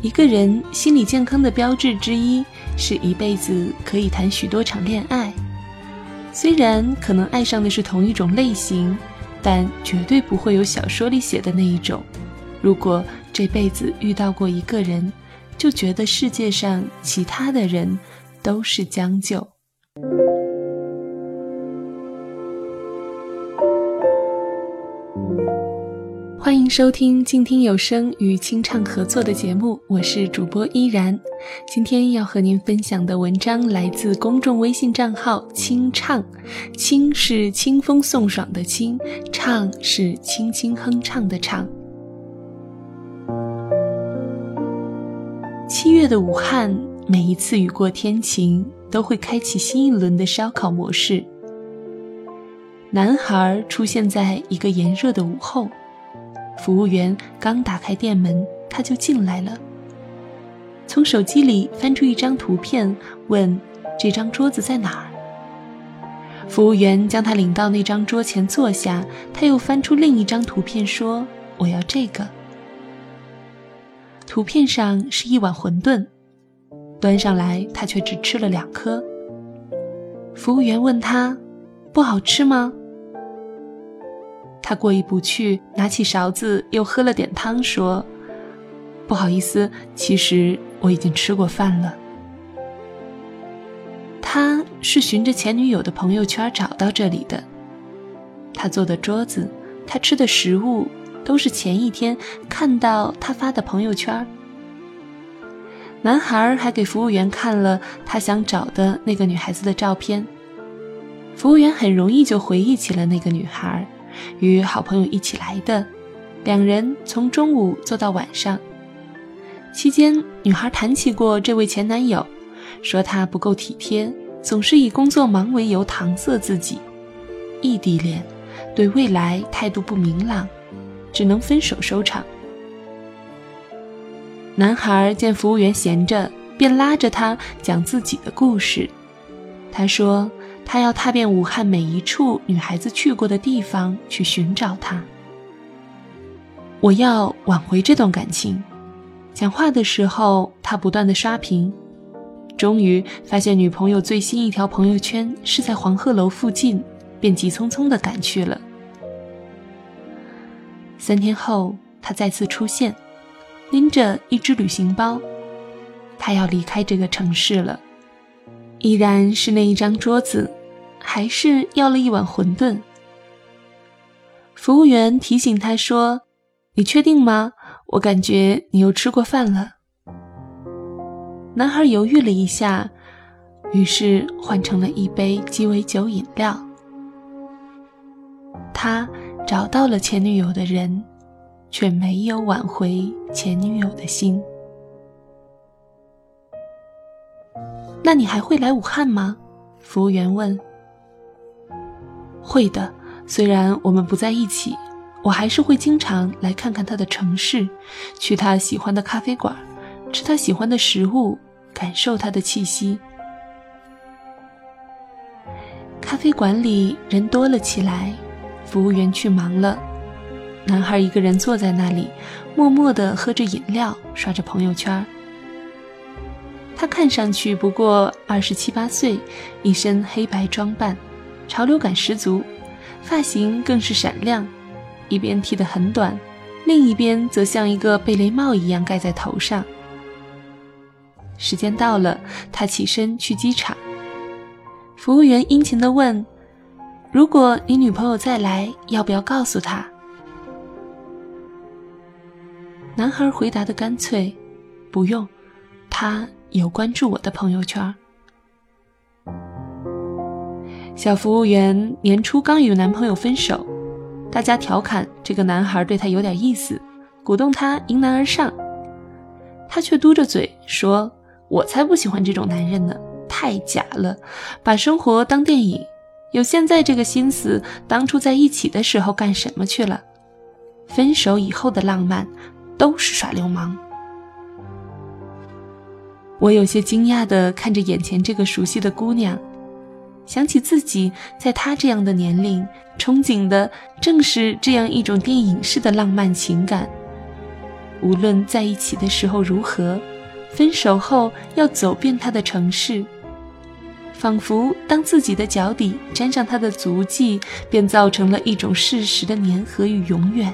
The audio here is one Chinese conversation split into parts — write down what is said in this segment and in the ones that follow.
一个人心理健康的标志之一是一辈子可以谈许多场恋爱，虽然可能爱上的是同一种类型，但绝对不会有小说里写的那一种。如果这辈子遇到过一个人，就觉得世界上其他的人都是将就。欢迎收听静听有声与清唱合作的节目，我是主播依然。今天要和您分享的文章来自公众微信账号“清唱”，清是清风送爽的清，唱是轻轻哼唱的唱。七月的武汉，每一次雨过天晴，都会开启新一轮的烧烤模式。男孩出现在一个炎热的午后。服务员刚打开店门，他就进来了。从手机里翻出一张图片，问：“这张桌子在哪儿？”服务员将他领到那张桌前坐下。他又翻出另一张图片，说：“我要这个。”图片上是一碗馄饨，端上来他却只吃了两颗。服务员问他：“不好吃吗？”他过意不去，拿起勺子又喝了点汤，说：“不好意思，其实我已经吃过饭了。”他是循着前女友的朋友圈找到这里的。他坐的桌子，他吃的食物，都是前一天看到他发的朋友圈。男孩还给服务员看了他想找的那个女孩子的照片，服务员很容易就回忆起了那个女孩。与好朋友一起来的，两人从中午坐到晚上。期间，女孩谈起过这位前男友，说他不够体贴，总是以工作忙为由搪塞自己。异地恋，对未来态度不明朗，只能分手收场。男孩见服务员闲着，便拉着他讲自己的故事。他说。他要踏遍武汉每一处女孩子去过的地方去寻找她。我要挽回这段感情。讲话的时候，他不断的刷屏，终于发现女朋友最新一条朋友圈是在黄鹤楼附近，便急匆匆的赶去了。三天后，他再次出现，拎着一只旅行包，他要离开这个城市了。依然是那一张桌子。还是要了一碗馄饨。服务员提醒他说：“你确定吗？我感觉你又吃过饭了。”男孩犹豫了一下，于是换成了一杯鸡尾酒饮料。他找到了前女友的人，却没有挽回前女友的心。那你还会来武汉吗？服务员问。会的，虽然我们不在一起，我还是会经常来看看他的城市，去他喜欢的咖啡馆，吃他喜欢的食物，感受他的气息。咖啡馆里人多了起来，服务员去忙了，男孩一个人坐在那里，默默地喝着饮料，刷着朋友圈。他看上去不过二十七八岁，一身黑白装扮。潮流感十足，发型更是闪亮，一边剃得很短，另一边则像一个贝雷帽一样盖在头上。时间到了，他起身去机场。服务员殷勤地问：“如果你女朋友再来，要不要告诉她？”男孩回答的干脆：“不用，他有关注我的朋友圈。”小服务员年初刚与男朋友分手，大家调侃这个男孩对她有点意思，鼓动她迎难而上。她却嘟着嘴说：“我才不喜欢这种男人呢，太假了，把生活当电影，有现在这个心思，当初在一起的时候干什么去了？分手以后的浪漫，都是耍流氓。”我有些惊讶地看着眼前这个熟悉的姑娘。想起自己在他这样的年龄，憧憬的正是这样一种电影式的浪漫情感。无论在一起的时候如何，分手后要走遍他的城市。仿佛当自己的脚底沾上他的足迹，便造成了一种事实的粘合与永远。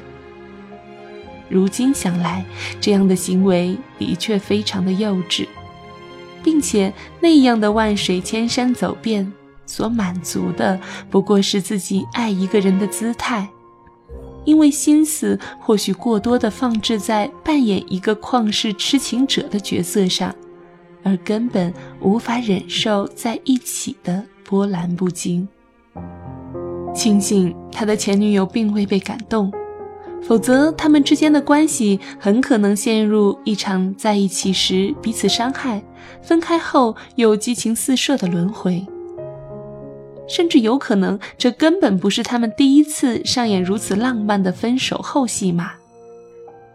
如今想来，这样的行为的确非常的幼稚，并且那样的万水千山走遍，所满足的不过是自己爱一个人的姿态。因为心思或许过多的放置在扮演一个旷世痴情者的角色上，而根本无法忍受在一起的波澜不惊。庆幸他的前女友并未被感动，否则他们之间的关系很可能陷入一场在一起时彼此伤害，分开后又激情四射的轮回。甚至有可能，这根本不是他们第一次上演如此浪漫的分手后戏码，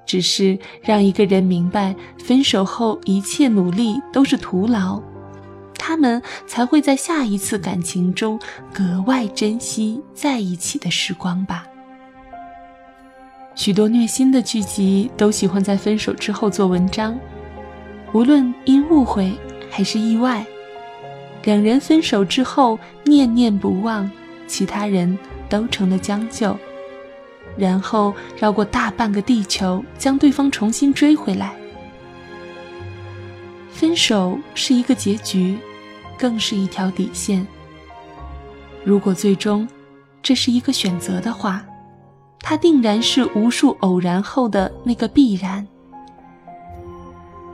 只是让一个人明白，分手后一切努力都是徒劳，他们才会在下一次感情中格外珍惜在一起的时光吧。许多虐心的剧集都喜欢在分手之后做文章，无论因误会还是意外。两人分手之后念念不忘，其他人都成了将就，然后绕过大半个地球将对方重新追回来。分手是一个结局，更是一条底线。如果最终这是一个选择的话，它定然是无数偶然后的那个必然。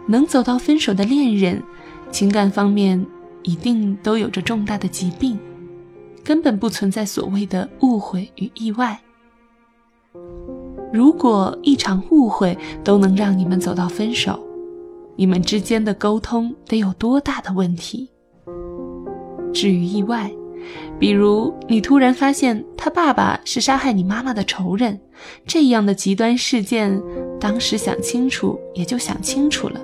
能走到分手的恋人，情感方面。一定都有着重大的疾病，根本不存在所谓的误会与意外。如果一场误会都能让你们走到分手，你们之间的沟通得有多大的问题？至于意外，比如你突然发现他爸爸是杀害你妈妈的仇人，这样的极端事件，当时想清楚也就想清楚了，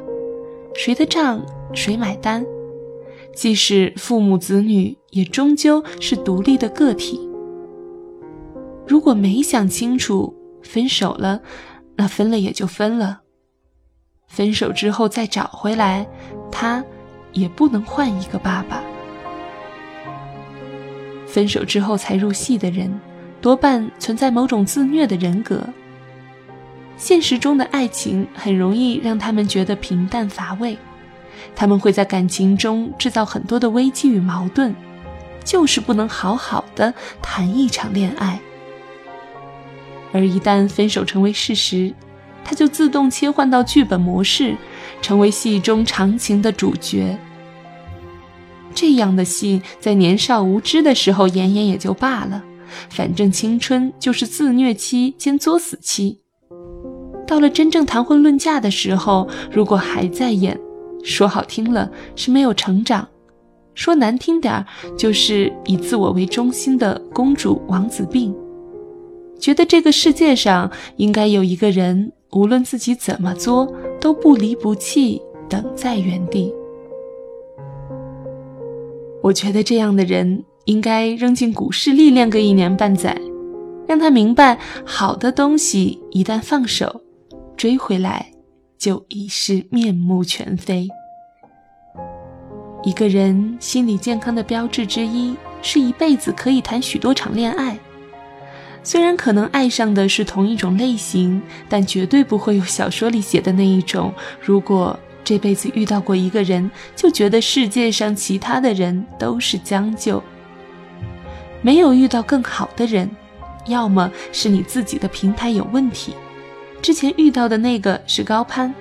谁的账谁买单？即使父母子女，也终究是独立的个体。如果没想清楚，分手了，那分了也就分了。分手之后再找回来，他也不能换一个爸爸。分手之后才入戏的人，多半存在某种自虐的人格。现实中的爱情很容易让他们觉得平淡乏味。他们会在感情中制造很多的危机与矛盾，就是不能好好的谈一场恋爱。而一旦分手成为事实，他就自动切换到剧本模式，成为戏中长情的主角。这样的戏在年少无知的时候演演也就罢了，反正青春就是自虐期兼作死期。到了真正谈婚论嫁的时候，如果还在演，说好听了是没有成长，说难听点儿就是以自我为中心的公主王子病，觉得这个世界上应该有一个人，无论自己怎么作都不离不弃，等在原地。我觉得这样的人应该扔进股市历练个一年半载，让他明白好的东西一旦放手，追回来。就已是面目全非。一个人心理健康的标志之一，是一辈子可以谈许多场恋爱。虽然可能爱上的是同一种类型，但绝对不会有小说里写的那一种：如果这辈子遇到过一个人，就觉得世界上其他的人都是将就。没有遇到更好的人，要么是你自己的平台有问题。之前遇到的那个是高攀，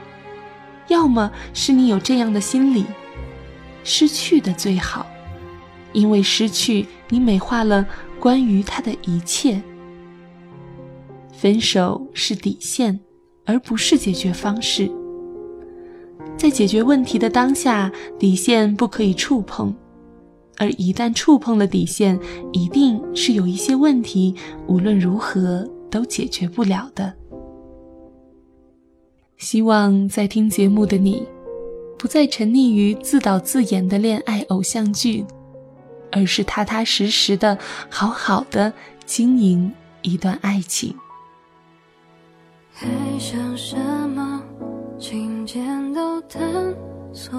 要么是你有这样的心理，失去的最好，因为失去你美化了关于他的一切。分手是底线，而不是解决方式。在解决问题的当下，底线不可以触碰，而一旦触碰了底线，一定是有一些问题，无论如何都解决不了的。希望在听节目的你，不再沉溺于自导自演的恋爱偶像剧，而是踏踏实实的、好好的经营一段爱情。还想什么？渐都探索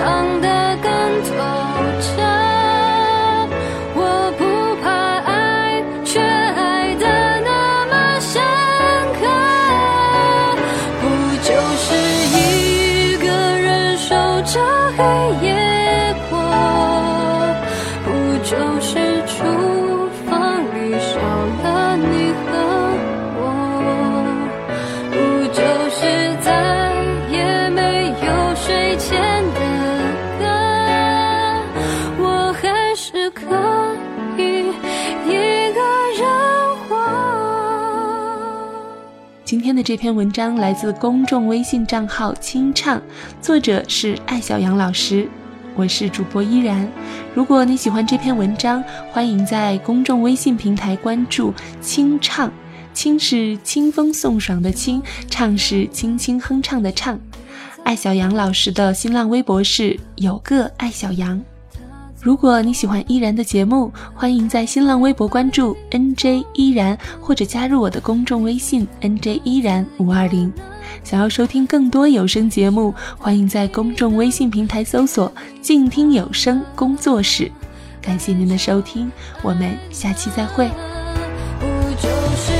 伤这篇文章来自公众微信账号“清唱”，作者是艾小杨老师。我是主播依然。如果你喜欢这篇文章，欢迎在公众微信平台关注“清唱”，清是清风送爽的清，唱是轻轻哼唱的唱。艾小杨老师的新浪微博是有个艾小杨。如果你喜欢依然的节目，欢迎在新浪微博关注 NJ 依然，或者加入我的公众微信 NJ 依然五二零。想要收听更多有声节目，欢迎在公众微信平台搜索“静听有声工作室”。感谢您的收听，我们下期再会。不就是